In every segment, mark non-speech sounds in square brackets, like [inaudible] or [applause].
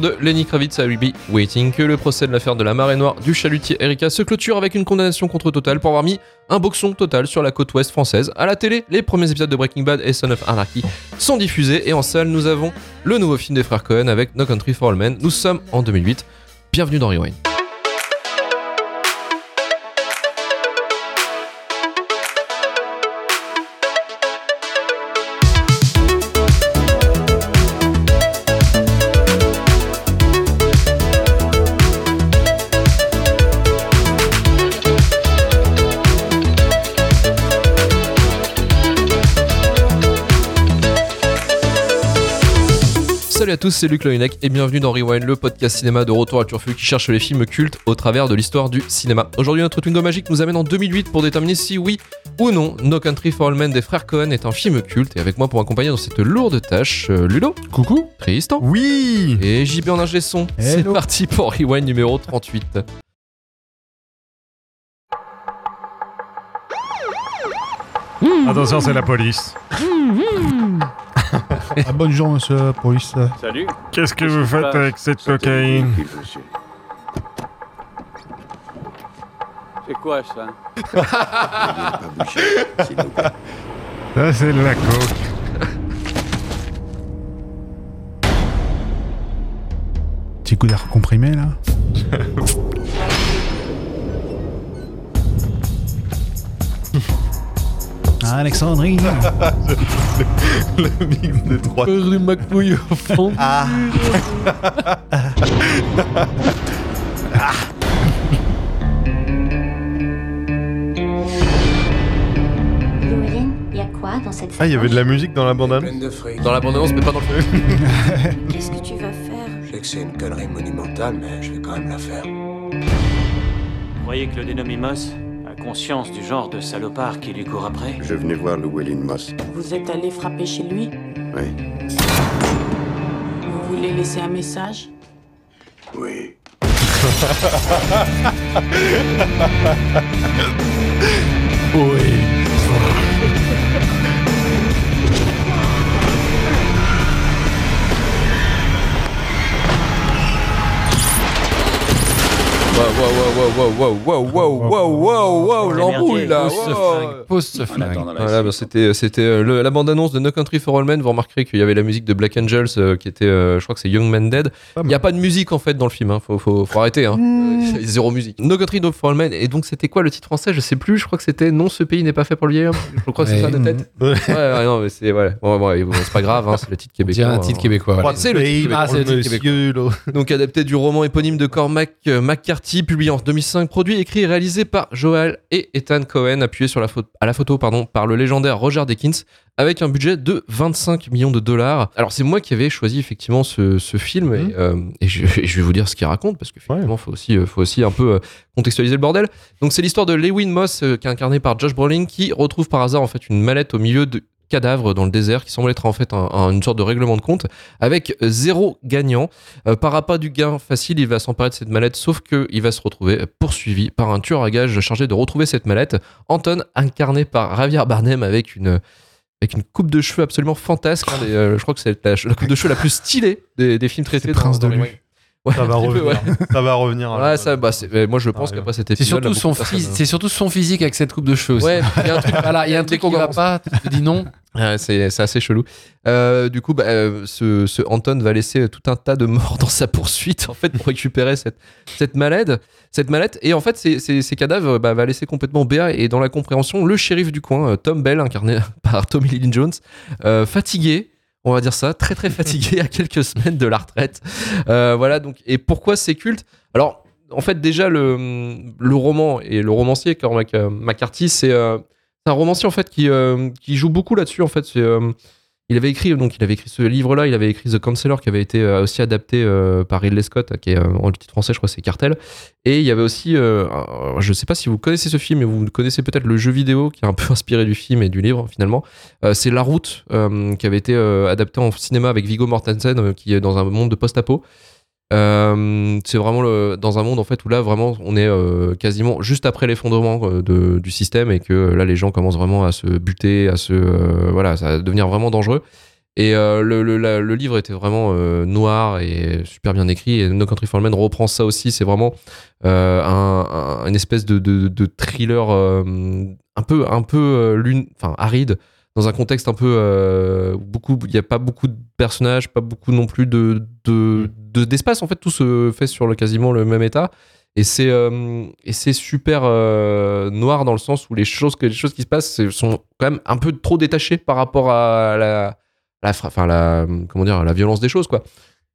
de Lenny Kravitz à Be Waiting que le procès de l'affaire de la marée noire du chalutier Erika se clôture avec une condamnation contre Total pour avoir mis un boxon total sur la côte ouest française. À la télé, les premiers épisodes de Breaking Bad et Son of Anarchy sont diffusés et en salle, nous avons le nouveau film des frères Cohen avec No Country for All Men. Nous sommes en 2008. Bienvenue dans Rewind. Salut à tous, c'est Luc Loinec et bienvenue dans Rewind, le podcast cinéma de Retour à Turfu qui cherche les films cultes au travers de l'histoire du cinéma. Aujourd'hui, notre Twingo magique nous amène en 2008 pour déterminer si oui ou non No Country for All Men des frères Cohen est un film culte. Et avec moi pour m'accompagner dans cette lourde tâche, euh, Ludo, Coucou Tristan Oui et JB en ingé son. C'est parti pour Rewind numéro 38. Attention, c'est la police. [laughs] Ah, bonjour, monsieur la police. Salut. Qu'est-ce que Qu'est-ce vous faites avec cette cocaïne? C'est quoi ça? [laughs] Ça, c'est de la coke. Petit coup d'air comprimé, là. [laughs] Ah, Alexandrine [laughs] Le mix de trois. Rue McCouille au fond. Llewellyn, il y a quoi dans cette Ah, il y avait de la musique dans la bande-annonce Pleine de fric. Dans la bande-annonce, mais pas dans le film. [laughs] Qu'est-ce que tu vas faire? Je sais que c'est une connerie monumentale, mais je vais quand même la faire. Vous croyez que le dénommé Moss conscience du genre de salopard qui lui court après Je venais voir Llewellyn Moss. Vous êtes allé frapper chez lui Oui. Vous voulez laisser un message Oui. [laughs] Waouh, wow, wow, wow, wow, wow, wow, wow, l'embrouille là. Pose ce flingue. Voilà, bah, c'était, euh, c'était euh, le, la bande-annonce de No Country for All Men. Vous remarquerez qu'il y avait la musique de Black Angels euh, qui était, euh, je crois que c'est Young Man Dead. Il n'y a pas de musique en fait dans le film. Hein. Faut, faut, faut arrêter. Hein. Mm. [laughs] Zéro musique. No Country for All Men. Et donc c'était quoi le titre français? Je sais plus. Je crois que c'était Non, ce pays n'est pas fait pour le vieil homme. Je crois que c'est ça de tête. ouais, ouais, non, mais c'est voilà. Bon, bon, bon, c'est pas grave. Hein, c'est le titre québécois. un titre québécois. Voilà. Ah, c'est le titre québécois. Donc adapté du roman éponyme de Cormac euh, McCarthy, publié en 2005, produit, écrit et réalisé par Joel et Ethan Cohen, appuyé sur la photo, à la photo pardon, par le légendaire Roger Deakins, avec un budget de 25 millions de dollars. Alors c'est moi qui avais choisi effectivement ce, ce film, et, euh, et je, et je vais vous dire ce qu'il raconte, parce faut aussi, euh, faut aussi un peu euh, contextualiser le bordel. Donc c'est l'histoire de Lewin Moss, euh, qui est incarné par Josh Brolin, qui retrouve par hasard en fait une mallette au milieu de cadavres dans le désert qui semble être en fait un- un- une sorte de règlement de compte avec zéro gagnant euh, par rapport du gain facile, il va s'emparer de cette mallette, sauf qu'il va se retrouver poursuivi par un tueur à gages chargé de retrouver cette mallette. Anton, incarné par Javier Bardem avec une, avec une coupe de cheveux absolument fantasque. hein, des, euh, je crois que c'est la, la coupe de cheveux la plus stylée des, des films traités. Prince dans- de Ouais, Ça va peu, revenir. Ça va revenir. Ouais, ça, bah, c'est- euh, moi je pense Ah, qu'après cet C'est épisode. surtout, son phys- c'est surtout son physique avec cette coupe de cheveux. aussi. Ouais, il y a un truc, Voilà, il y a un [laughs] truc qui va pas, tu te dis non. [laughs] Ouais, c'est c'est assez chelou. Euh, du coup, bah, euh, ce, ce Anton va laisser tout un tas de morts dans sa poursuite en fait pour récupérer cette cette mallette, cette mallette. Et en fait, ces, ces, ces cadavres bah, va laisser complètement béat et dans la compréhension le shérif du coin, euh, Tom Bell, incarné [laughs] par Tommy Lee Jones, euh, fatigué. On va dire ça, très très fatigué à quelques semaines de la retraite. Euh, voilà donc. Et pourquoi c'est culte Alors, en fait, déjà le, le roman et le romancier Cormac euh, McCarthy, c'est euh, c'est un romancier en fait qui, qui joue beaucoup là-dessus en fait. Il avait écrit donc il avait écrit ce livre-là, il avait écrit The Counselor qui avait été euh, aussi adapté euh, par Ridley Scott, qui est euh, en titre français je crois c'est Cartel. Et il y avait aussi, je sais pas si vous connaissez ce film, mais vous connaissez peut-être le jeu vidéo qui est un peu [laughs] inspiré du film et du livre finalement. C'est La Route qui avait été adapté en cinéma avec Viggo Mortensen qui est dans un monde de post-apo. Euh, c'est vraiment dans un monde en fait où là vraiment on est euh, quasiment juste après l'effondrement euh, du système et que là les gens commencent vraiment à se buter, à se voilà, ça devenir vraiment dangereux. Et le, livre était vraiment noir et super bien écrit. Et No Country for Men reprend ça aussi. C'est vraiment un, un- une espèce de, de, thriller un peu, un peu lune, enfin aride, dans un contexte un peu euh, beaucoup. Il n'y a pas beaucoup de personnages, pas beaucoup non plus de de- de- d'espace. en fait, tout se fait sur le, quasiment le même état. Et c'est euh, et c'est super euh, noir dans le sens où les choses les choses qui se passent sont quand même un peu trop détachées par rapport à la la enfin la comment dire la violence des choses quoi.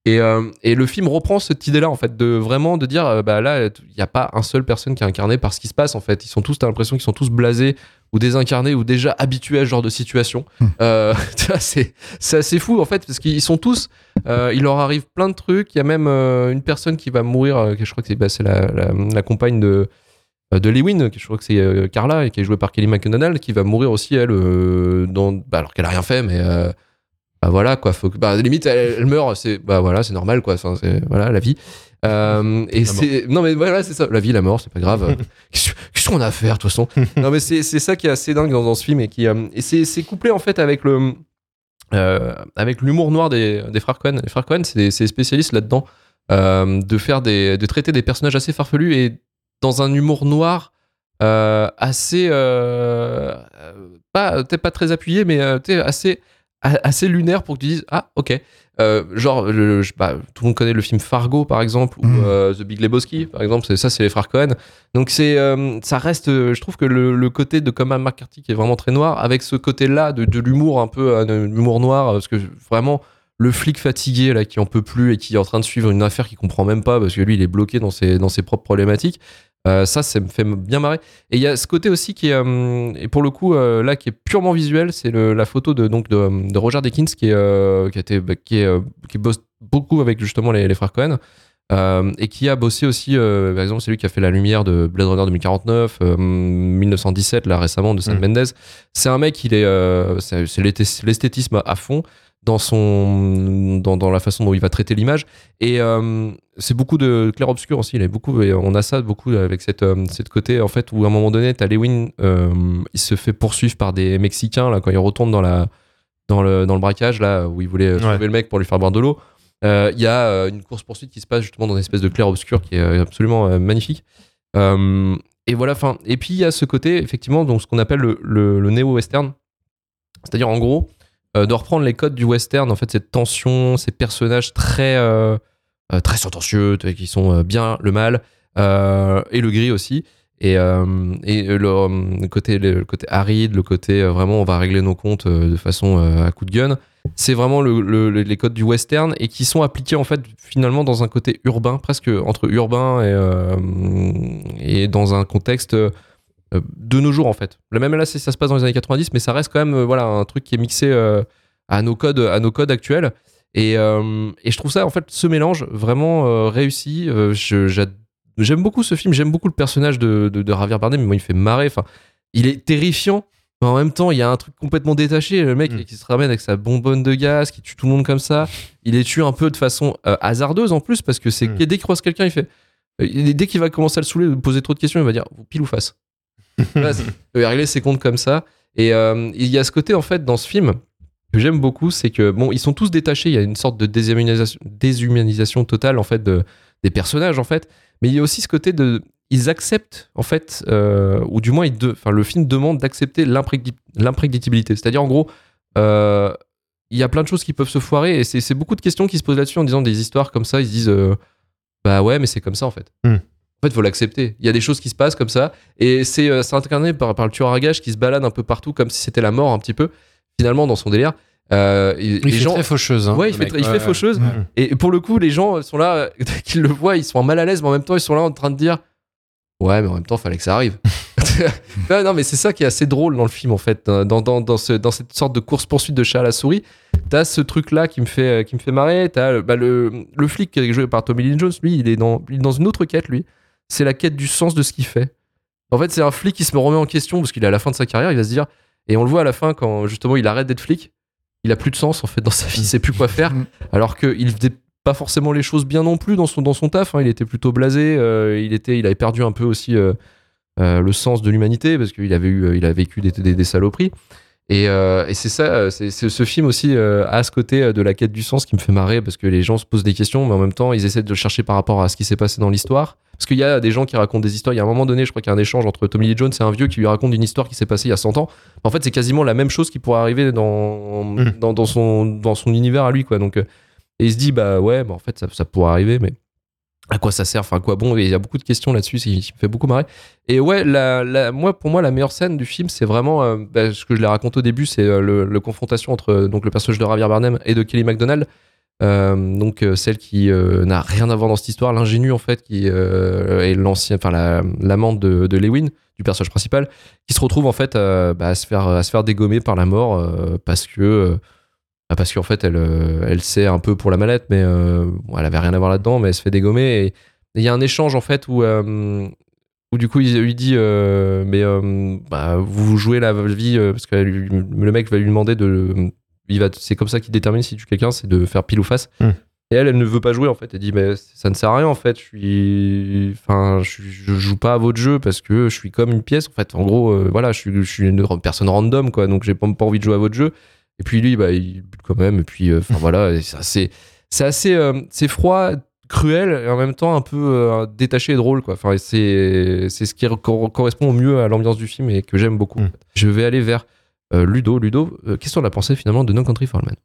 Et, euh, et le film reprend cette idée-là, en fait, de vraiment de dire, bah là, il n'y a pas un seul personne qui est incarné par ce qui se passe, en fait. Ils sont tous, t'as l'impression qu'ils sont tous blasés ou désincarnés ou déjà habitués à ce genre de situation. Euh, [laughs] tu vois, c'est c'est assez fou, en fait, parce qu'ils sont tous, euh, il leur arrive plein de trucs. Il y a même euh, une personne qui va mourir, euh, que je crois que c'est bah, la, la, la compagne de, euh, de Lewin, que je crois que c'est euh, Carla, et qui est jouée par Kelly McDonald, qui va mourir aussi, elle, euh, dans, bah, alors qu'elle a rien fait, mais. Bah voilà quoi faut que bah limite elle, elle meurt c'est bah voilà c'est normal quoi enfin, c'est voilà la vie. Euh, et c'est non mais voilà c'est ça la vie la mort c'est pas grave. [laughs] Qu'est-ce qu'on a à faire de toute façon? [laughs] Non mais c'est ça qui est assez dingue dans, dans ce film et qui euh, et c'est c'est couplé en fait avec le euh, avec l'humour noir des, des frères Cohen. Les frères Cohen c'est des, spécialistes là-dedans euh, de faire des de traiter des personnages assez farfelus et dans un humour noir assez pas peut-être pas très appuyé mais assez assez lunaire pour que tu dises ah ok Euh, genre le- je pas, tout le monde connaît le film Fargo par exemple ou Mhm. euh, The Big Lebowski par exemple c'est ça c'est les frères Cohen donc c'est euh, ça reste je trouve que le, le côté de Coleman McCarthy qui est vraiment très noir avec ce côté là de, de l'humour un peu un humour noir parce que vraiment le flic fatigué là qui en peut plus et qui est en train de suivre une affaire qu'il comprend même pas parce que lui il est bloqué dans ses dans ses propres problématiques euh, ça ça me fait bien marrer. Et il y a ce côté aussi qui est euh, et pour le coup euh, là qui est purement visuel c'est la photo de donc de, de Roger Deakins qui est qui a été bah, qui est qui bosse beaucoup avec justement les, les frères Cohen et qui a bossé aussi par exemple c'est lui qui a fait la lumière de Blade Runner 2049 euh, 1917 là récemment de Sam Mm. Mendes. C'est un mec il est c'est c'est l'esthé- l'esthétisme à fond dans son dans, dans la façon dont il va traiter l'image. Et euh, c'est beaucoup de clair obscur aussi. Il est beaucoup et on a ça beaucoup avec cette euh, cette côté en fait où à un moment donné t'as Lewin euh, il se fait poursuivre par des mexicains là quand il retourne dans la dans le dans le braquage là où il voulait sauver Ouais. le mec pour lui faire boire de l'eau. Il y a une course poursuite qui se passe justement dans une espèce de clair obscur qui est absolument magnifique. Et voilà enfin et puis il y a ce côté effectivement donc ce qu'on appelle le, le, le néo western c'est-à-dire en gros de reprendre les codes du western en fait cette tension ces personnages très euh, euh, très sentencieux qui sont euh, bien le mal euh, et le gris aussi. Et, euh, et le, euh, côté le côté aride le côté euh, vraiment on va régler nos comptes euh, de façon euh, à coup de gun. C'est vraiment le- le- le- les codes du western et qui sont appliqués en fait finalement dans un côté urbain presque entre urbain et, euh, et dans un contexte euh, de nos jours en fait. Le même là ça se passe dans les années 90 mais ça reste quand même euh, voilà un truc qui est mixé euh, à nos codes à nos codes actuels et, euh, et je trouve ça en fait ce mélange vraiment euh, réussi. Euh, j'aime beaucoup ce film, j'aime beaucoup le personnage de, de, de Javier Bardem, mais moi il me fait marrer. Enfin, il est terrifiant. Mais en même temps, il y a un truc complètement détaché. Le mec Mm. qui se ramène avec sa bonbonne de gaz, qui tue tout le monde comme ça. Il les tue un peu de façon euh, hasardeuse en plus, parce que c'est Mm. dès qu'il croise quelqu'un, il fait. euh, Dès qu'il va commencer à le saouler, poser trop de questions, il va dire pile ou face. C'est- il régler ses comptes comme ça. Et euh, il y a ce côté, en fait, dans ce film, que j'aime beaucoup, c'est que, bon, ils sont tous détachés. Il y a une sorte de déshumanisation, totale, en fait, de, des personnages, en fait. Mais il y a aussi ce côté de. Ils acceptent, en fait, euh, ou du moins, ils de- le film demande d'accepter l'imprédicti- l'imprédictibilité. C'est-à-dire, en gros, euh, il y a plein de choses qui peuvent se foirer et c'est beaucoup de questions qui se posent là-dessus en disant des histoires comme ça. Ils se disent, bah ouais, mais c'est comme ça, en fait. Hmm. En fait, il faut l'accepter. Il y a des choses qui se passent comme ça. Et c'est euh, c'est incarné par, par le tueur à gages qui se balade un peu partout comme si c'était la mort un petit peu, finalement, dans son délire. Euh, Il les fait gens, très faucheuse. hein, ouais, il fait, Ouais, faucheuse. ouais. Et pour le coup, les gens sont là, euh, dès [laughs] qu'ils le voient, ils sont mal à l'aise, mais en même temps, ils sont là en train de dire Ouais, mais en même temps, fallait que ça arrive. [laughs] [laughs] Non, mais c'est ça qui est assez drôle dans le film, en fait. Dans, dans, dans, ce- dans cette sorte de course-poursuite de chat à la souris, t'as ce truc-là qui me fait, qui me fait marrer. T'as le- bah, le, le flic qui est joué par Tommy Lee Jones, lui, il est, dans, il est dans une autre quête, lui. C'est la quête du sens de ce qu'il fait. En fait, c'est un flic qui se remet en question parce qu'il est à la fin de sa carrière, il va se dire. Et on le voit à la fin quand justement il arrête d'être flic, il a plus de sens en fait dans sa vie, il sait plus quoi faire. Alors qu'il faisait pas forcément les choses bien non plus dans son, dans son taf, hein. il était plutôt blasé, euh, il, était, il avait perdu un peu aussi euh, euh, le sens de l'humanité parce qu'il avait, eu, il a vécu des, des, des saloperies. Et, euh, et c'est ça, c'est ce film aussi euh, a ce côté de la quête du sens qui me fait marrer parce que les gens se posent des questions, mais en même temps ils essaient de le chercher par rapport à ce qui s'est passé dans l'histoire. Parce qu'il y a des gens qui racontent des histoires. Il y a un moment donné, je crois qu'il y a un échange entre Tommy Lee Jones et un vieux qui lui raconte une histoire qui s'est passée il y a 100 ans. En fait, c'est quasiment la même chose qui pourrait arriver dans, Mm. dans, dans son, dans son univers à lui, quoi. Donc, euh, et il se dit, bah ouais, bah en fait, ça, ça pourrait arriver, mais à quoi ça sert? Enfin, à quoi bon? Il y a beaucoup de questions là-dessus, qui me fait beaucoup marrer. Et ouais, la, la- moi, pour moi, la meilleure scène du film, c'est vraiment euh, bah, ce que je l'ai raconté au début, c'est euh, le, le confrontation entre euh, donc le personnage de Javier Bardem et de Kelly MacDonald. Euh, donc euh, celle qui euh, n'a rien à voir dans cette histoire, l'ingénue en fait, qui est l'ancien, enfin la- l'amante de, de Lewin, du personnage principal, qui se retrouve en fait euh, bah, à se faire à se faire dégommer par la mort parce que bah, parce qu'en fait elle elle sait un peu pour la mallette, mais elle avait rien à voir là-dedans, mais elle se fait dégommer. Et il y a un échange en fait où où du coup il lui dit mais bah, vous jouez la vie parce que le mec va lui demander de il va c'est comme ça qu'il détermine si tu quelqu'un c'est de faire pile ou face. Hmm. et elle elle ne veut pas jouer en fait. Elle dit mais ça ne sert à rien en fait. Je suis enfin je, suis- je joue pas à votre jeu parce que je suis comme une pièce en fait. En gros euh, voilà je suis, je suis une personne random quoi. Donc j'ai pas, pas envie de jouer à votre jeu. Et puis lui bah il bute quand même. Et puis euh, [laughs] voilà. C'est assez c'est assez euh, c'est froid cruel et en même temps un peu détaché et drôle quoi. Enfin c'est c'est ce qui cor- correspond au mieux à l'ambiance du film et que j'aime beaucoup Mm. je vais aller vers Ludo Ludo euh, qu'est-ce qu'on a pensé finalement de No Country for Men?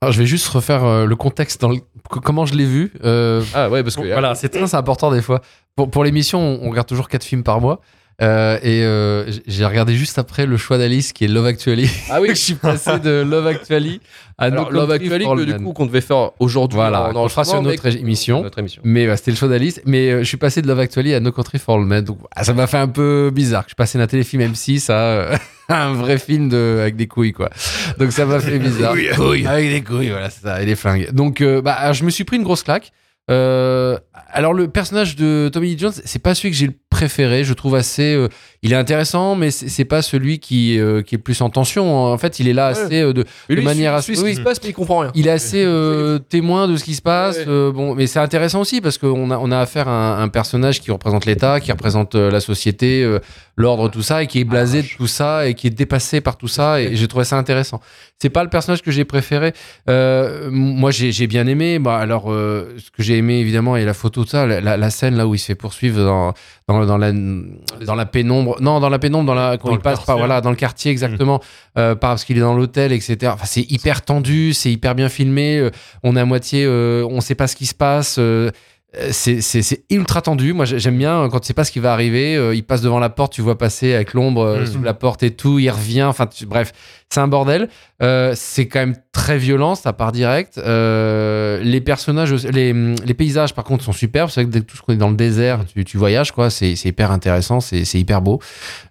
Alors, je vais juste refaire euh, le contexte dans le- comment je l'ai vu. Euh, ah ouais parce que voilà, c'est très important des fois. Pour, pour l'émission, on, on regarde toujours quatre films par mois. Euh, et euh, j'ai regardé juste après le choix d'Alice qui est Love Actually. ah oui [laughs] je suis passé de Love Actually à alors Love Actually que du coup qu'on devait faire aujourd'hui Voilà, on le fera sur notre émission. notre émission Mais ouais, c'était le choix d'Alice. Mais euh, je suis passé de Love Actually à No Country for Old Men. Donc ah, ça m'a fait un peu bizarre. Je suis passé d'un téléfilm M6 à [laughs] un vrai film de, avec des couilles, quoi. Donc ça m'a fait bizarre. [laughs] Avec des couilles, voilà, c'est ça, et des flingues. Donc bah, je me suis pris une grosse claque. Euh, alors le personnage de Tommy Lee Jones, c'est pas celui que j'ai le préféré. Je trouve assez, euh, il est intéressant, mais c'est pas celui qui euh, qui est plus en tension. En fait, il est là Ouais. assez euh, de, Mais de lui, manière assez. suit ce oui. qui se passe mais il comprend rien Il est assez euh, témoin de ce qui se passe. Ouais. euh, bon, mais c'est intéressant aussi parce qu'on a, on a affaire à un, un personnage qui représente l'État, qui représente la société, l'ordre, tout ça, et qui est blasé de tout ça et qui est dépassé par tout ça. Et j'ai trouvé ça intéressant. C'est pas le personnage que j'ai préféré. Moi, j'ai bien aimé. Bah, alors, ce que j'ai aimé évidemment, et la photo de ça, la, la- la scène là où il se fait poursuivre dans, dans, dans la dans la pénombre. Non, dans la pénombre, dans la quand Dans il passe par voilà dans le quartier exactement, euh, parce qu'il est dans l'hôtel, etc. Enfin, c'est hyper tendu, c'est hyper bien filmé. euh, on est à moitié, euh, on sait pas ce qui se passe. Euh, c'est ultra tendu. Moi, j'ai- j'aime bien euh, quand tu sais pas ce qui va arriver. euh, il passe devant la porte, tu vois passer avec l'ombre euh, Mhm. sous la porte et tout. Il revient. Enfin, tu- bref, c'est un bordel. Euh, c'est quand même très violent, ça part direct. Les personnages, les, les paysages, par contre, sont superbes. C'est vrai que tout ce qu'on est dans le désert, tu, tu voyages, quoi. C'est hyper intéressant, c'est hyper beau.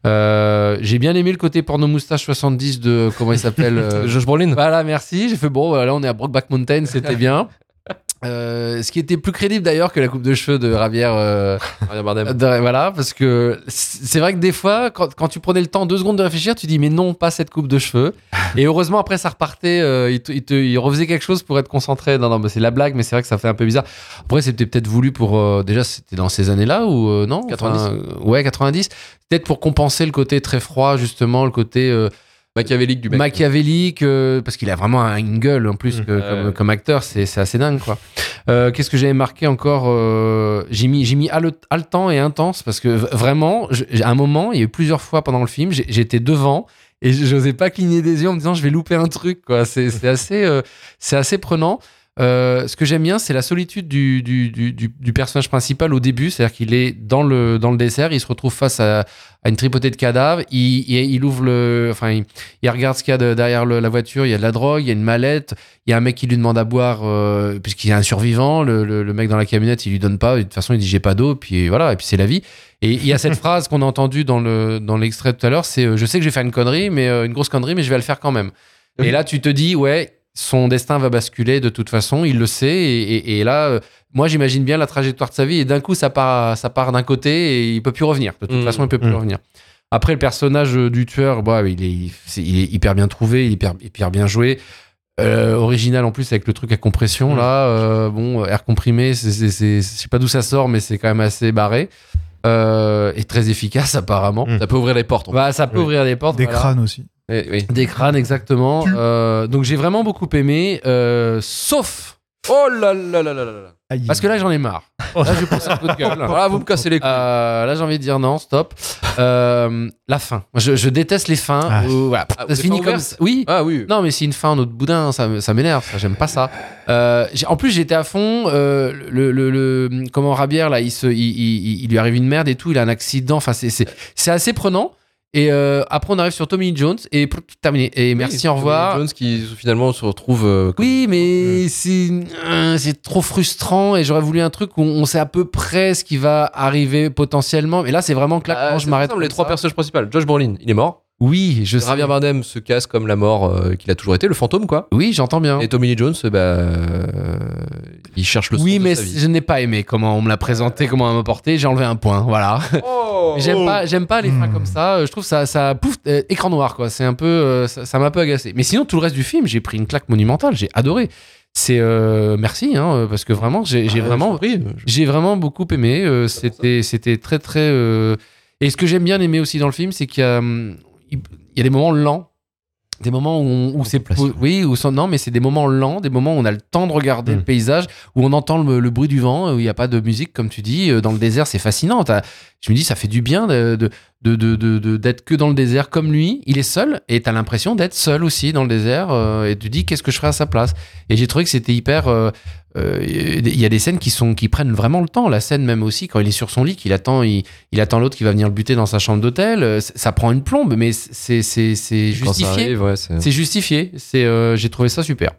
J'ai bien aimé le côté porno moustache 70 de comment il s'appelle. [laughs] Josh Brolin voilà, merci. J'ai fait bon, voilà, on est à Brokeback Mountain, c'était bien. Euh, ce qui était plus crédible d'ailleurs que la coupe de cheveux de Javier. euh, [laughs] Bardem de- voilà, parce que c'est vrai que des fois, quand, quand tu prenais le temps deux secondes de réfléchir, tu dis mais non, pas cette coupe de cheveux. [laughs] Et heureusement après ça repartait, euh, il, te, il, te- il refaisait quelque chose pour être concentré. Non, non, mais c'est la blague, mais c'est vrai que ça fait un peu bizarre. Après c'était peut-être voulu pour euh, déjà c'était dans ces années-là ou non? 90. Enfin, ouais, 90. Peut-être pour compenser le côté très froid justement, le côté machiavélique du mec machiavélique, euh, parce qu'il a vraiment un- une gueule en plus Mmh. que- comme, comme acteur, c'est assez dingue quoi. Euh, Qu'est-ce que j'avais marqué encore euh, J'ai mis, j'ai mis hale- haletant et intense parce que vraiment, je- à un moment, il y a eu plusieurs fois pendant le film, j'étais devant et j'osais pas cligner des yeux en me disant je vais louper un truc quoi. C'est assez, c'est assez prenant. Euh, ce que j'aime bien, c'est la solitude du, du, du, du- du personnage principal au début, c'est-à-dire qu'il est dans le, dans le dessert, il se retrouve face à, à une tripotée de cadavres, il, il, il ouvre le, enfin, il, il regarde ce qu'il y a de- derrière le- la voiture, il y a de la drogue, il y a une mallette, il y a un mec qui lui demande à boire, euh, puisqu'il y a un survivant, le, le, le mec dans la camionnette, il lui donne pas, de toute façon, il dit j'ai pas d'eau, puis voilà, et puis c'est la vie. Et il y a cette [laughs] phrase qu'on a entendue dans le dans l'extrait tout à l'heure, c'est euh, je sais que je vais faire une connerie, mais euh, une grosse connerie, mais je vais le faire quand même. Et là, tu te dis ouais, son destin va basculer de toute façon, il le sait, et, et- et là, euh, moi j'imagine bien la trajectoire de sa vie, et d'un coup ça part ça part d'un côté et il peut plus revenir. De toute Mm. façon, il peut plus Mm. revenir. Après, le personnage du tueur, bah, il, est, c'est- il est hyper bien trouvé, il est hyper, hyper bien joué. Euh, original en plus avec le truc à compression Mm. là euh, bon air comprimé c'est je sais pas d'où ça sort mais c'est quand même assez barré euh, et très efficace apparemment Mm. ça peut ouvrir les portes bah ça peut Oui. ouvrir des portes Des voilà. crânes aussi. Eh, oui. Des crânes, exactement. Euh, donc j'ai vraiment beaucoup aimé, euh, sauf. Oh là là là là là là. Aïe. Parce que là, j'en ai marre. Là, je vais pousser un coup de gueule. Voilà, [laughs] vous me cassez les couilles. Euh, là, j'ai envie de dire non, stop. Euh, la fin. Moi, Je, je déteste les fins. Ah. où, voilà, Ah, ça se finit comme ça. Oui. Ah oui. Non, mais c'est une fin en autre boudin, ça, me- ça m'énerve, ça, j'aime pas ça. Euh, j'ai- en plus, j'étais à fond. euh, le, le, le- comment Rabière là, il, se, il, il- il lui arrive une merde et tout, il a un accident. Enfin, c'est, c'est, c'est assez prenant. Et euh, après, on arrive sur Tommy Jones et pff, terminé. Et merci, Oui, au revoir. Jones qui finalement se retrouve. euh, comme- Oui, mais c'est euh, c'est trop frustrant et j'aurais voulu un truc où on sait à peu près ce qui va arriver potentiellement. Mais là, c'est vraiment claquement, Ah, je m'arrête. Les trois personnages principaux. Josh Brolin, il est mort. Oui, je sais. Javier Bardem se casse comme la mort euh, qu'il a toujours été, le fantôme quoi. Oui, j'entends bien. Et Tommy Lee Jones, bah, euh, il cherche le Oui, de mais sa vie. je n'ai pas aimé comment on me l'a présenté, comment on m'a porté. J'ai enlevé un point, voilà. Oh, J'aime pas, j'aime pas les fins Hmm. comme ça. Je trouve ça, ça pouf, euh, écran noir quoi. C'est un peu, euh, ça ça m'a un peu agacé. Mais sinon, tout le reste du film, j'ai pris une claque monumentale. J'ai adoré. C'est euh, merci, hein, parce que vraiment, j'ai j'ai Ah, vraiment, j'ai vraiment beaucoup aimé. Euh, c'était, c'était très très. euh, Et ce que j'aime bien aimer aussi dans le film, c'est qu'il y a, hum, y a des moments lents. Des moments où, on- où c'est oui où non mais c'est des moments lents des moments où on a le temps de regarder Mm. le paysage où on entend le, le bruit du vent où il n'y a pas de musique comme tu dis Euh, dans le désert c'est fascinant je me dis ça fait du bien de de- de- de- de- de- d'être que dans le désert comme lui il est seul et t'as l'impression d'être seul aussi dans le désert euh, et tu dis qu'est-ce que je ferais à sa place? Et j'ai trouvé que c'était hyper euh, euh, il y a des scènes qui sont qui prennent vraiment le temps la scène même aussi quand il est sur son lit qu'il attend il, il attend l'autre qui va venir le buter dans sa chambre d'hôtel euh, ça prend une plombe mais c'est c'est c'est justifié ouais, c'est- c'est justifié c'est euh, j'ai trouvé ça super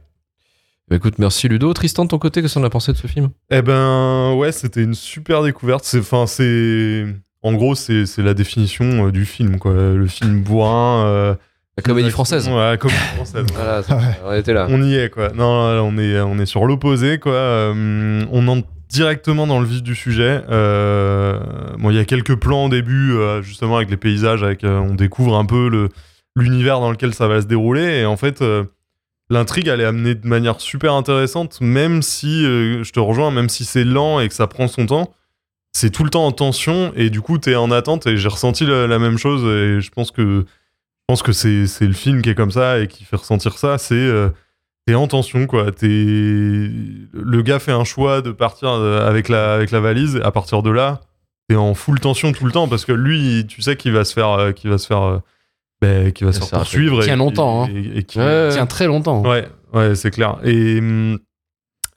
Bah, écoute, merci Ludo. Tristan, de ton côté, qu'est-ce qu'on a pensé de ce film? Eh ben ouais, c'était une super découverte. C'est, enfin, c'est, en gros, c'est, c'est la définition euh, du film, quoi. Le film bourrin. euh, La comédie française. Ouais, la comédie française. [laughs] Voilà, Ouais. on était là. On y est, quoi. Non, on est, on est sur l'opposé, quoi. Euh, on entre directement dans le vif du sujet. Euh, bon, il y a quelques plans au début, euh, justement, avec les paysages, avec, euh, on découvre un peu le, l'univers dans lequel ça va se dérouler. Et en fait, euh, l'intrigue, elle est amenée de manière super intéressante, même si, euh, je te rejoins, même si c'est lent et que ça prend son temps. C'est tout le temps en tension et du coup, t'es en attente. Et j'ai ressenti la, la même chose. Et je pense que je pense que c'est c'est le film qui est comme ça et qui fait ressentir ça. C'est euh, t'es en tension quoi. T'es le gars fait un choix de partir euh, avec la avec la valise. À partir de là, t'es en full tension tout le temps parce que lui, tu sais qu'il va se faire euh, qu'il va se faire euh, ben, qu'il va se faire poursuivre. Tient et- longtemps, hein. Et, et qui- Ouais, tient très longtemps Ouais, ouais, c'est clair. Et, hum,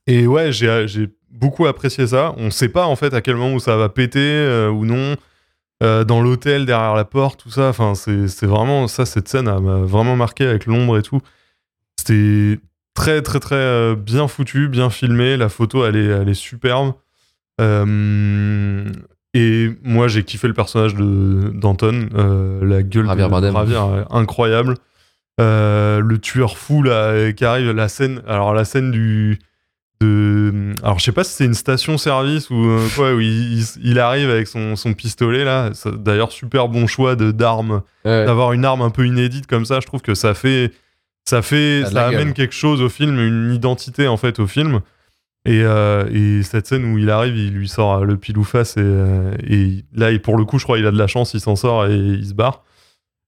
et ouais, j'ai j'ai beaucoup apprécié ça. On sait pas en fait à quel moment où ça va péter euh, ou non. Euh, dans l'hôtel, derrière la porte, tout ça. Enfin, c'est vraiment ça. Cette scène m'a vraiment marqué avec l'ombre et tout. C'était très, très, très euh, bien foutu, bien filmé. La photo, elle est, elle est superbe. Euh, et moi, j'ai kiffé le personnage de d'Anton. Euh, la gueule de euh, incroyable. Le tueur fou là qui arrive la scène alors la scène du de alors je sais pas si c'est une station service ou euh, quoi où il, il- il arrive avec son, son pistolet là d'ailleurs super bon choix Ouais. d'avoir une arme un peu inédite comme ça je trouve que ça fait ça fait Ça amène gueule. quelque chose au film une identité en fait au film et, euh, et cette scène où il arrive il lui sort euh, le pilou face et, euh, et là et pour le coup je crois il a de la chance il s'en sort et il se barre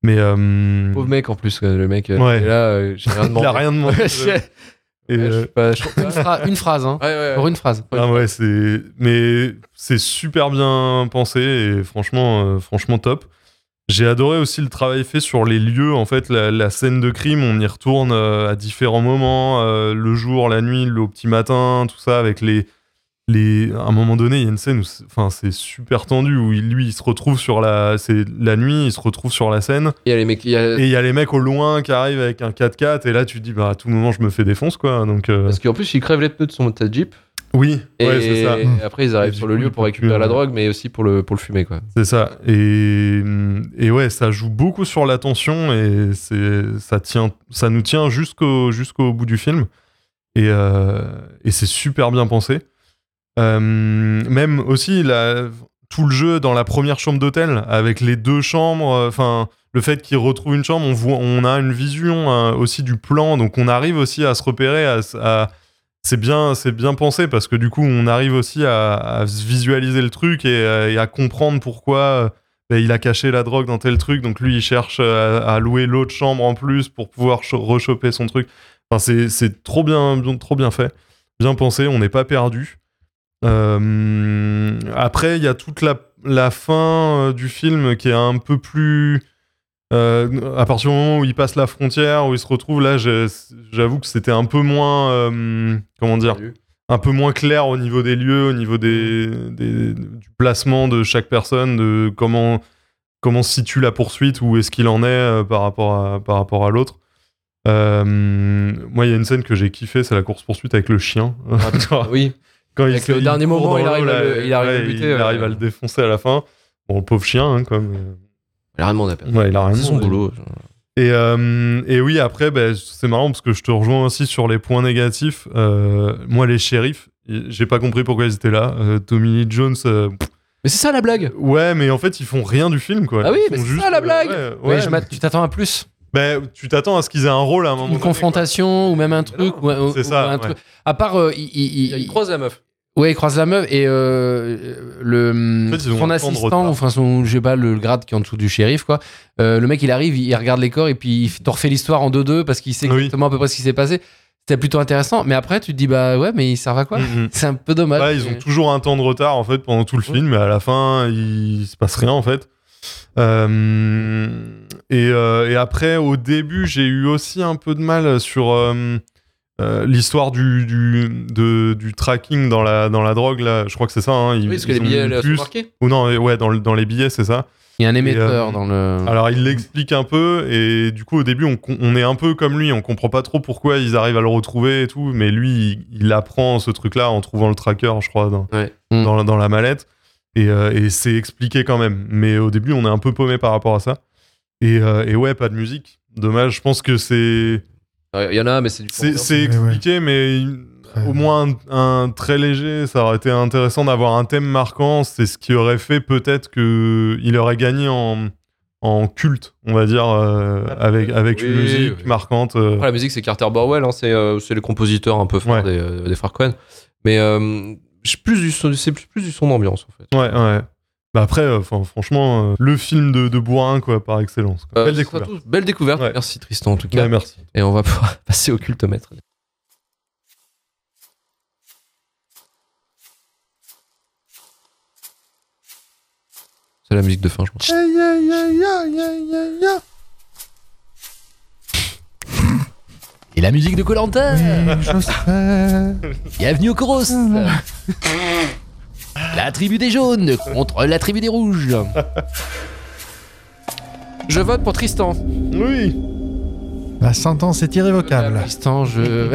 mais euh, Pauvre mec en plus, le mec. Ouais. là, j'ai rien [laughs] demandé. il a rien demandé [laughs] Et, ouais, je euh, sais pas, [laughs] je- une, phra- une phrase hein. Ouais, ouais, pour une phrase. Ah ouais, c'est mais c'est super bien pensé et franchement euh, franchement top. J'ai adoré aussi le travail fait sur les lieux en fait la, la scène de crime, on y retourne euh, à différents moments, euh, le jour, la nuit, le petit matin, tout ça avec les les à un moment donné, il y a une scène où c'est- enfin c'est super tendu où il, lui il se retrouve sur la c'est la nuit, il se retrouve sur la scène Il y a les mecs. il y a- et il y a les mecs au loin qui arrivent avec un 4x4 et là tu te dis bah à tout moment je me fais défonce quoi. Donc euh, Parce qu'en plus, il crève les pneus de son ta Jeep. oui, Et ouais, c'est ça. après, ils arrivent sur le coup, lieu pour récupérer plus, la euh, drogue, mais aussi pour le, pour le fumer, quoi. C'est ça. Et, et ouais, ça joue beaucoup sur la tension et c'est, ça, tient, ça nous tient jusqu'au, jusqu'au bout du film. Et, euh, et c'est super bien pensé. Euh, même aussi, tout le jeu dans la première chambre d'hôtel, avec les deux chambres, euh, enfin, le fait qu'il retrouve une chambre, on, a une vision hein, aussi du plan, donc on arrive aussi à se repérer, c'est bien, c'est bien pensé parce que du coup, on arrive aussi à, à se visualiser le truc et, à- comprendre pourquoi, bah, il a caché la drogue dans tel truc, donc lui il cherche à, louer l'autre chambre en plus pour pouvoir cho- rechoper son truc. Enfin, c'est- c'est trop bien, bien- trop bien fait, bien pensé, on n'est pas perdu. Euh, après, il y a toute la, la fin euh, du film qui est un peu plus. euh, à partir du moment où il passe la frontière, où il se retrouve là, j'avoue que c'était un peu moins. comment dire Un peu moins clair au niveau des lieux, au niveau des, des- du placement de chaque personne, de comment, comment se situe la poursuite, où est-ce qu'il en est par rapport à, par rapport à l'autre. Euh, moi, il y a une scène que j'ai kiffé, c'est la course-poursuite avec le chien. [laughs] Oui. Quand Avec le dernier moment, il arrive à le- il arrive à le ouais, buter, il ouais. arrive à le défoncer à la fin. Bon, le pauvre chien, hein, comme. Il a rien demandé à personne. Ouais, il a rien C'est son boulot. Et, euh, et oui, après, ben, c'est marrant parce que je te rejoins aussi sur les points négatifs. Euh, moi, les shérifs, j'ai pas compris pourquoi ils étaient là. Euh, Tommy Lee Jones. euh, Mais c'est ça la blague. ouais, mais en fait, ils font rien du film, quoi. Ah oui, Ils mais c'est juste, ça la blague. ouais, Ouais, m'att- tu t'attends à plus. Ben, tu t'attends à ce qu'ils aient un rôle à un moment Une donné, confrontation ou même un truc. ou, ou- C'est ou ça, un ouais. truc. À part, euh, il, il- il- Il croise la meuf. Ouais, il croise la meuf et euh, le En fait, son assistant, ou enfin son, je sais pas, le grade qui est en dessous du shérif, quoi. Euh, le mec, il arrive, il, regarde les corps et puis il te refait l'histoire en 2-2 parce qu'il sait Oui. exactement à peu près ce qui s'est passé. C'était plutôt intéressant, mais après, tu te dis, bah ouais, mais ils servent à quoi? Quoi. Mhm. [laughs] C'est un peu dommage. Ouais, ils ont toujours un temps de retard en fait pendant tout le film, mais à la fin il se passe rien en fait. Euh, et, euh, et après, au début, j'ai eu aussi un peu de mal sur euh, euh, l'histoire du, du, de- du tracking dans la, dans la drogue. Là, je crois que c'est ça. Hein, ils, Oui, parce que les billets là, sont marqués. Ou non, ouais, dans, le- dans les billets, c'est ça. Il y a un émetteur euh, dans le. Alors il l'explique un peu et du coup au début on, est un peu comme lui, on comprend pas trop pourquoi ils arrivent à le retrouver et tout, mais lui il, il apprend ce truc là en trouvant le tracker je crois dans, Ouais. Mm. dans, la- dans la mallette et, euh, et c'est expliqué quand même, mais au début on est un peu paumé par rapport à ça et, euh, et ouais pas de musique, dommage, je pense que c'est Il y en a, mais c'est du c'est Ouais, ouais. expliqué mais Très- au moins un, un très léger, ça aurait été intéressant d'avoir un thème marquant, c'est ce qui aurait fait peut-être que il aurait gagné en en culte, on va dire, euh, avec, avec une musique oui. marquante. euh. Après, la musique, c'est Carter Burwell, hein, c'est euh, c'est le compositeur un peu fort Ouais. des, des frères Cohen. Mais je- plus du son- c'est plus, plus du son d'ambiance, en fait. Ouais, ouais. Bah après, euh, franchement, euh, le film de, de Bourrin, quoi, par excellence. quoi. Euh, Belle découverte. tout- Belle découverte. Ouais. Merci Tristan, en tout cas. Ouais, merci. Et on va [laughs] pouvoir passer au cultomètre. C'est la musique de fin, je pense. Et la musique de Colanta. Bienvenue au Coros La tribu des jaunes contre la tribu des rouges Je vote pour Tristan. Oui. La sentence est irrévocable. Tristan, je... [laughs]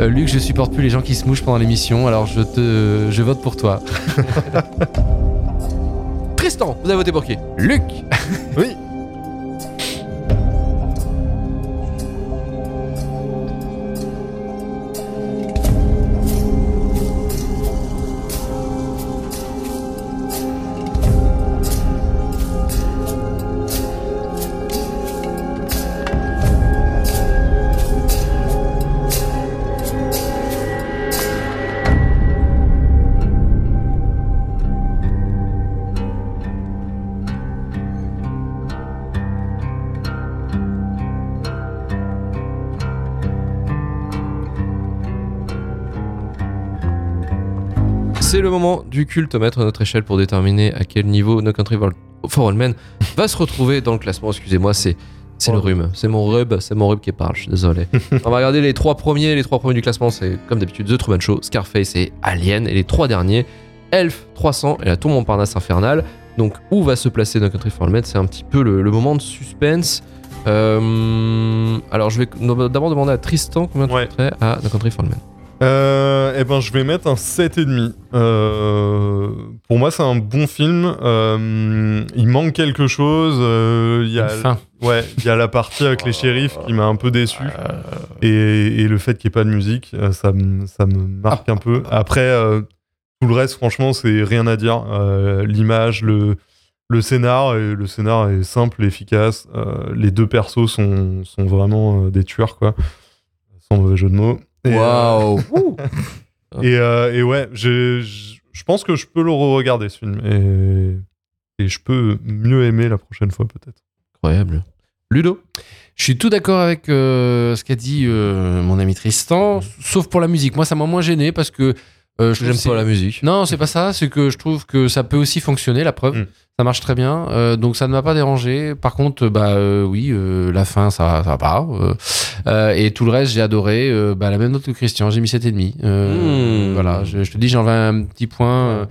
Euh, Luc, je supporte plus les gens qui se mouchent pendant l'émission, alors je te... Je vote pour toi. [laughs] Tristan, vous avez voté pour qui? Luc Oui. C'est le moment du cultomètre à notre échelle pour déterminer à quel niveau No Country for All Men va se retrouver dans le classement. Excusez-moi, c'est c'est le Oh. rhume. C'est mon rub, c'est mon rub qui parle, je suis désolé. [laughs] On va regarder les trois premiers. Les trois premiers du classement, c'est comme d'habitude The Truman Show, Scarface et Alien. Et les trois derniers, Elf, 300 et la Tour Montparnasse Infernale. Donc, où va se placer No Country for All Men? C'est un petit peu le, le moment de suspense. Euh, alors, je vais d'abord demander à Tristan combien tu Ouais. mettrais à No Country for All Men. Euh, eh ben, je vais mettre un 7,5. Euh, pour moi, c'est un bon film. Euh, il manque quelque chose. Il y a, ouais, il y a la partie avec les shérifs qui m'a un peu déçu. Et, et le fait qu'il n'y ait pas de musique, ça, me- ça me marque un peu. Après, tout le reste, franchement, c'est rien à dire. L'image, le, le scénar, et le scénar est simple et efficace. Les deux persos sont, sont vraiment des tueurs, quoi. Sans mauvais jeu de mots. Et, euh, Waouh [laughs] et, euh, et ouais, je je pense que je peux le re-regarder ce film. Et et je peux mieux aimer la prochaine fois peut-être. Incroyable. Ludo? Je suis tout d'accord avec euh, ce qu'a dit euh, mon ami Tristan, sauf pour la musique. Moi, ça m'a moins gêné parce que euh, je J'aime pas la musique. Non, c'est pas ça. C'est que je trouve que ça peut aussi fonctionner. La preuve, Mm. ça marche très bien. Euh, donc ça ne m'a pas dérangé. Par contre, bah euh, oui, la fin, ça, ça va pas. Et tout le reste, j'ai adoré. Bah, la même note que Christian, j'ai mis 7,5. Euh, Mm. Voilà, je, je te dis, j'en vais un petit point.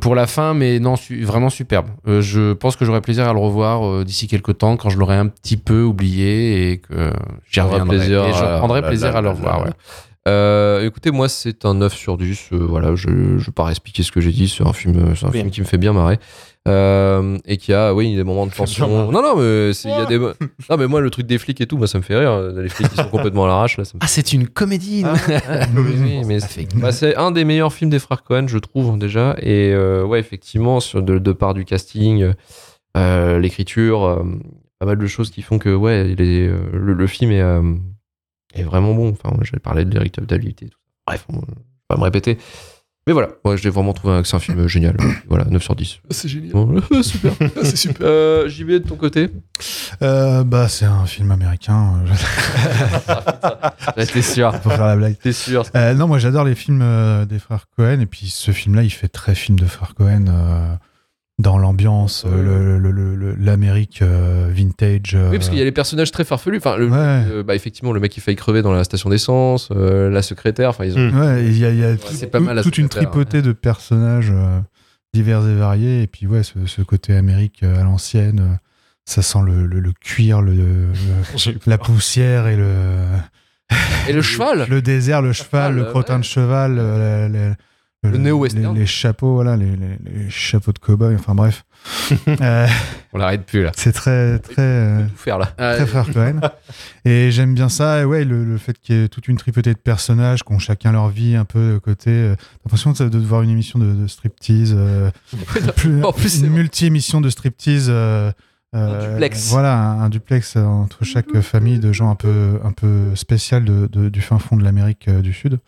pour la fin, mais non, su- vraiment superbe. Je pense que j'aurai plaisir à le revoir d'ici quelques temps quand je l'aurai un petit peu oublié et que j'y J'aurai reviendrai. plaisir et je prendrai plaisir à le revoir. ouais. Euh, écoutez, moi, c'est un 9 sur 10. euh, voilà, je ne vais pas expliquer ce que j'ai dit. C'est un film, c'est un film qui me fait bien marrer. Euh, et qui a, oui, des moments de tension. Non, non, mais c'est- il y a des. [laughs] Non, mais moi, le truc des flics et tout, moi, ça me fait rire. Les flics qui sont complètement à l'arrache, là, ça me Ah, c'est une comédie. [laughs] oui, mais c'est bah, c'est un des meilleurs films des frères Cohen, je trouve déjà. Et euh, ouais, effectivement, sur de, de part du casting, euh, l'écriture, euh, pas mal de choses qui font que ouais, euh, le, le film est, euh, est vraiment bon. Enfin, moi, j'avais parlé de l'héritabilité et tout. Bref, on- je vais pas me répéter. Mais voilà, moi, je l'ai vraiment trouvé que c'est un film génial. [coughs] Voilà, 9 sur 10. C'est génial. Bon, [laughs] super, [laughs] c'est super. Euh, JB de ton côté Euh, bah, c'est un film américain. euh, [laughs] T'es sûr Pour faire la blague. T'es sûr Euh, non, moi j'adore les films euh, des frères Cohen et puis ce film-là, il fait très film de frères Cohen euh, dans l'ambiance, euh, le- le- le- le- l'Amérique euh, vintage. euh, Oui, parce qu'il y a les personnages très farfelus. Enfin, Ouais. euh, bah, effectivement, le mec qui faillit crever dans la station d'essence, euh, la secrétaire. Enfin, ils ont. Mm. Ouais, il y a, y a tout- c'est pas mal à toute une côté-là, tripotée de personnages euh, divers et variés. Et puis, ouais, ce, ce côté Amérique euh, à l'ancienne, euh, ça sent le, le- cuir, [laughs] la poussière et le, Et le cheval le désert, le cheval, le crottin de cheval, euh, le, Le néo-western. Les, les chapeaux, voilà, les, les- les chapeaux de cow-boy, enfin bref. [laughs] Euh, On l'arrête plus là. c'est très, très. euh, Tout faire là. très frère Cohen. [laughs] Et j'aime bien ça. Et ouais, le, le fait qu'il y ait toute une tripotée de personnages qui ont chacun leur vie un peu de côté. euh, l'impression de, de voir une émission de, de striptease. euh, [laughs] plus- En plus, c'est une multi-émission de striptease. Euh, duplex. Voilà, un, un duplex entre chaque famille de gens un peu, un peu spécial de, de- du fin fond de l'Amérique euh, du Sud,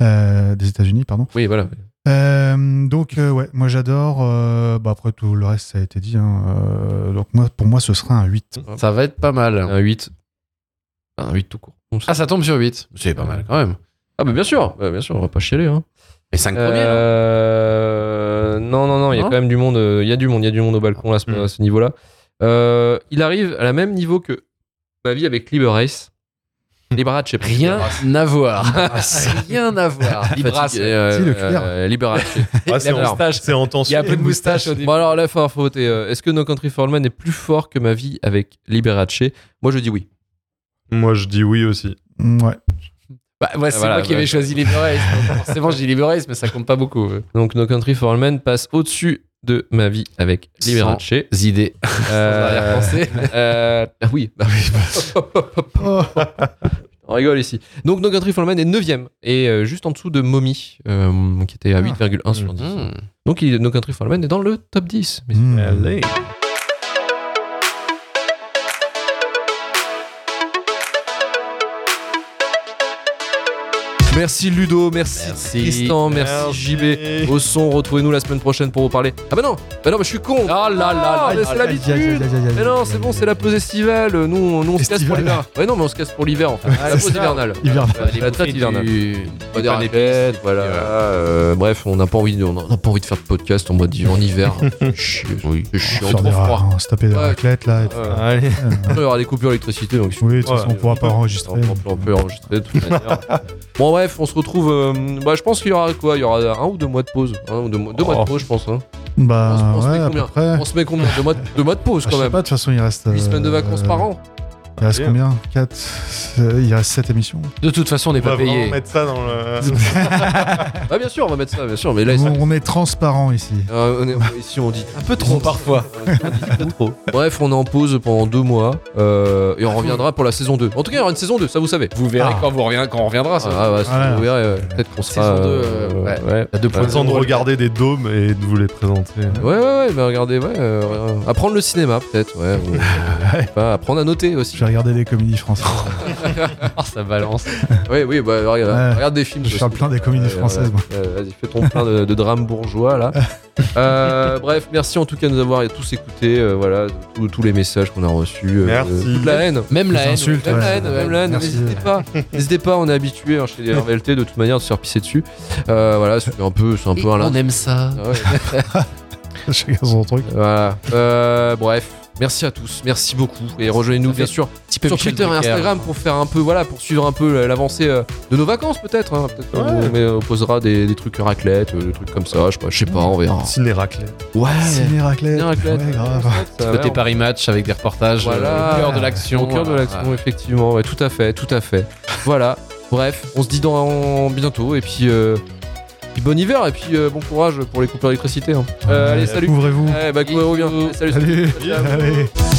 euh, des États-Unis, pardon. Oui, voilà. Euh, donc euh, ouais, moi j'adore. euh, bah, après tout le reste ça a été dit. hein, euh, donc moi, pour moi, ce sera un 8. Ça va être pas mal. Un 8. Un 8 tout court. Ah, ça tombe sur 8. C'est pas mal quand même. Ah, bah bien sûr, Bah, bien sûr, on va pas chialer. Hein. Les 5 premiers, Euh, non, non, non, il y a quand même du monde. Il y a du monde, il y a du monde au balcon là, à ce, Mm. à ce niveau-là. Euh, il arrive à la même niveau que ma vie avec Liber Race. Liberace, je sais pas. [laughs] Rien à voir. Rien à voir. Libras. euh, Si, le cuir. euh, Liberace. Ah, [laughs] c'est en- moustache. c'est en tension. Il y a un peu de moustache au début. bon alors là, il faut faut voter. euh, Est-ce que No Country for Old Men est plus fort que ma vie avec Liberace Moi, je dis oui. Moi, je dis oui aussi. Mm, Ouais. Bah, ouais, c'est Voilà, moi qui ouais. avais choisi Liberace. [laughs] Forcément, j'ai Liberace, mais ça compte pas beaucoup. Donc No Country for Old Men passe au-dessus de ma vie avec Liberace. Sans idées. [laughs] Euh, euh, ah oui, bah oui. Oh, [laughs] On rigole ici. Donc No Country for Old Men est 9ème et euh, juste en dessous de Mommy euh, qui était à 8,1 sur 10. Hmm. Donc il, No Country for Old Men est dans le top 10. Mais- mm. Allez. Merci Ludo, merci, Merci. Tristan, merci, Merci. JB. Au son, retrouvez-nous la semaine prochaine pour vous parler. Ah bah non, bah non, mais je suis con. Oh là là Ah, là c'est l'habitude. Mais non, c'est bon, c'est la pause estivale. Nous, nous on se casse pour l'hiver. Ouais, non, mais on se casse pour l'hiver en fait. la c'est pause hivernale. La traite hivernale. Pas des voilà. euh, bref, on n'a pas envie, de, on n'a pas envie de faire de podcast en mode en hiver. [laughs] C'est chiant, trop froid. on se taper des Ouais. raclettes là. Ouais. [laughs] Il y aura des coupures d'électricité, donc Oui, de toute façon, Ouais. on pourra pas enregistrer. On peut, enregistrer de toute [laughs] manière. bon bref, on se retrouve. euh, bah, je pense qu'il y aura quoi? Il y aura un ou deux mois de pause. Un ou deux, mois- deux mois de Oh. pause, je pense. hein. Bah On se- on se met ouais, à combien? peu près. On se met combien? Deux mois, de- deux mois de pause Ah, quand sais même. pas, de toute façon, il reste. 8 semaines de vacances euh, par an. Il reste Bien. combien 4 Il reste 7 émissions. De toute façon, on n'est On va pas payé. mettre ça dans le. [laughs] Ah bien sûr, on va mettre ça, bien sûr. Mais là, ça- on est transparent ici. euh, on est- ici on dit un peu trop parfois. [laughs] On dit un peu trop. Bref, on est en pause pendant deux mois euh, et on reviendra pour la saison 2. En tout cas, il y aura une saison 2, ça vous savez. Vous verrez Ah. quand, vous revient- quand on reviendra. Ça. Ah, ouais, Voilà. vous verrez, ouais. peut-être qu'on sera. Saison deux, euh, euh, ouais. ouais. Deux points de regarder des dômes et de vous les présenter. Ouais, ouais, ouais, mais regardez, ouais. euh, apprendre le cinéma, peut-être, ouais. ou- [laughs] Ouais. Pas apprendre à noter aussi. Je vais regarder des comédies françaises. Oh, [laughs] ça balance. Oui, oui, bah, regarde, Ouais. regarde des films. Je aussi. plein des comédies françaises, ouais, Vas-y, fais ton plein de, de drames bourgeois là. [laughs] Euh, bref, merci en tout cas de nous avoir tous écoutés. euh, voilà, tous- tous les messages qu'on a reçus. euh, Merci. toute la haine. Même la haine. insultes, Même ouais. la haine, même la haine, n'hésitez pas, [laughs] n'hésitez pas, on est habitué hein, chez les RVLT de toute manière de se faire pisser dessus. Euh, voilà, c'est un peu, c'est un Et peu un on aime ça. Ah ouais. Chacun son truc. Voilà. Euh, bref, merci à tous, merci beaucoup et rejoignez-nous bien sûr sur Michel Twitter et Drucker. Instagram pour faire un peu, voilà, pour suivre un peu l'avancée euh, de nos vacances peut-être. hein. Qu'on Ouais. on posera des, des trucs raclette, euh, des trucs comme ça. Je sais pas, je sais pas, on verra. Ciné raclette. Ouais. Ciné raclette. Ciné raclette. Ouais, grave. Côté Paris Match avec des reportages Voilà. euh, au cœur de l'action. Au cœur de l'action, Voilà. effectivement. Ouais, tout à fait, tout à fait. voilà. Bref, on se dit dans bientôt et puis, euh, puis bon hiver et puis euh, bon courage pour les coupures d'électricité. hein. Euh, allez, salut. Couvrez-vous. Ouais, bah, couvrez-vous bien. Salut, salut. Salut. Ciao. Allez.